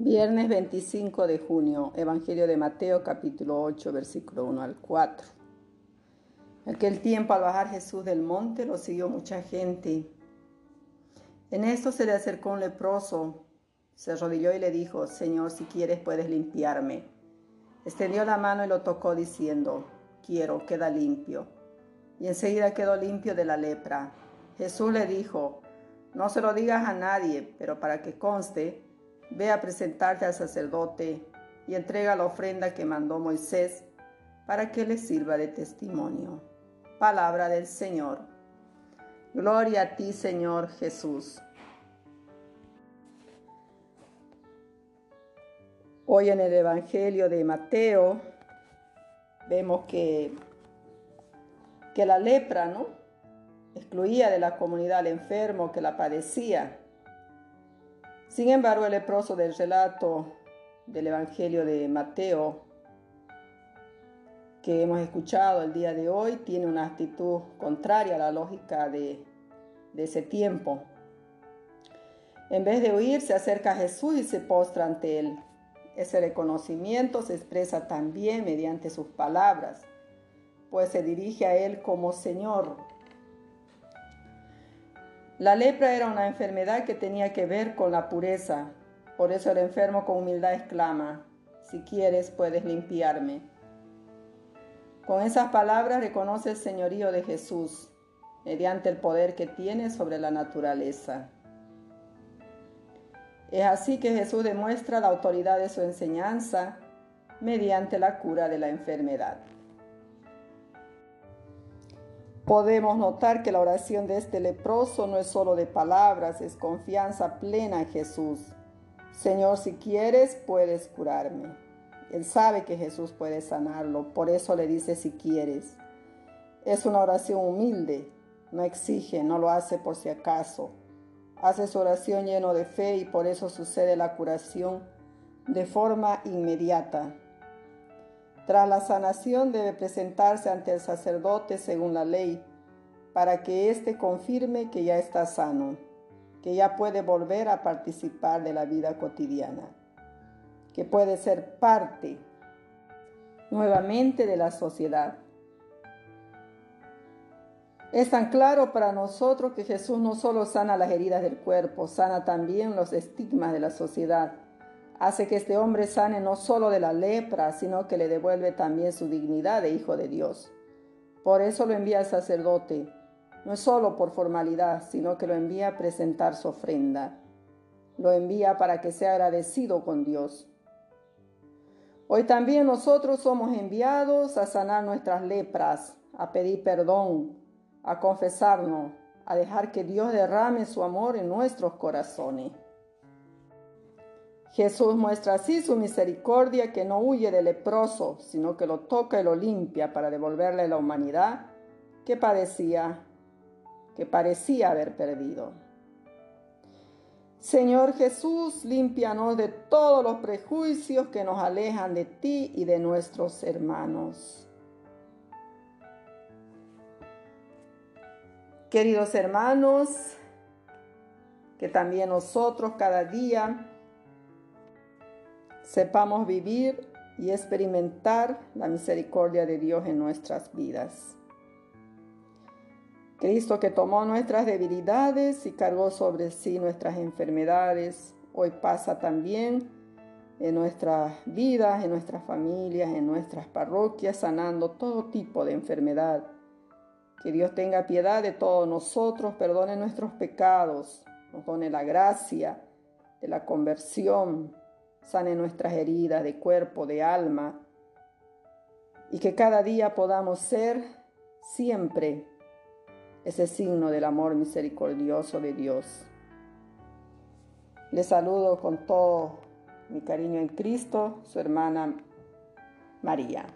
Viernes 25 de junio, Evangelio de Mateo capítulo 8, versículo 1 al 4. En aquel tiempo al bajar Jesús del monte lo siguió mucha gente. En esto se le acercó un leproso, se arrodilló y le dijo, Señor, si quieres puedes limpiarme. Extendió la mano y lo tocó diciendo, quiero, queda limpio. Y enseguida quedó limpio de la lepra. Jesús le dijo, no se lo digas a nadie, pero para que conste, Ve a presentarte al sacerdote y entrega la ofrenda que mandó Moisés para que le sirva de testimonio. Palabra del Señor. Gloria a ti, Señor Jesús. Hoy en el Evangelio de Mateo vemos que, que la lepra, ¿no? Excluía de la comunidad al enfermo que la padecía sin embargo, el leproso del relato del Evangelio de Mateo que hemos escuchado el día de hoy tiene una actitud contraria a la lógica de, ese tiempo. En vez de huir, se acerca a Jesús y se postra ante él. Ese reconocimiento se expresa también mediante sus palabras, pues se dirige a él como Señor, la lepra era una enfermedad que tenía que ver con la pureza. Por eso el enfermo con humildad exclama, si quieres puedes limpiarme. Con esas palabras reconoce el señorío de Jesús mediante el poder que tiene sobre la naturaleza. Es así que Jesús demuestra la autoridad de su enseñanza mediante la cura de la enfermedad podemos notar que la oración de este leproso no es solo de palabras, es confianza plena en Jesús. Señor, si quieres, puedes curarme. Él sabe que Jesús puede sanarlo, por eso le dice si quieres. Es una oración humilde, no exige, no lo hace por si acaso. Hace su oración lleno de fe y por eso sucede la curación de forma inmediata. Tras la sanación debe presentarse ante el sacerdote según la ley, para que éste confirme que ya está sano, que ya puede volver a participar de la vida cotidiana, que puede ser parte nuevamente de la sociedad. Es tan claro para nosotros que Jesús no solo sana las heridas del cuerpo, sana también los estigmas de la sociedad hace que este hombre sane no solo de la lepra, sino que le devuelve también su dignidad de hijo de Dios. Por eso lo envía al sacerdote, no solo por formalidad, sino que lo envía a presentar su ofrenda. Lo envía para que sea agradecido con Dios. Hoy también nosotros somos enviados a sanar nuestras lepras, a pedir perdón, a confesarnos, a dejar que Dios derrame su amor en nuestros corazones. Jesús muestra así su misericordia que no huye del leproso, sino que lo toca y lo limpia para devolverle la humanidad que padecía, que parecía haber perdido. Señor Jesús, límpianos de todos los prejuicios que nos alejan de ti y de nuestros hermanos. Queridos hermanos, que también nosotros cada día sepamos vivir y experimentar la misericordia de Dios en nuestras vidas. Cristo que tomó nuestras debilidades y cargó sobre sí nuestras enfermedades, hoy pasa también en nuestras vidas, en nuestras familias, en nuestras parroquias, sanando todo tipo de enfermedad. Que Dios tenga piedad de todos nosotros, perdone nuestros pecados, nos done la gracia de la conversión, sane nuestras heridas de cuerpo, de alma, y que cada día podamos ser siempre ese signo del amor misericordioso de Dios. Les saludo con todo mi cariño en Cristo, su hermana María.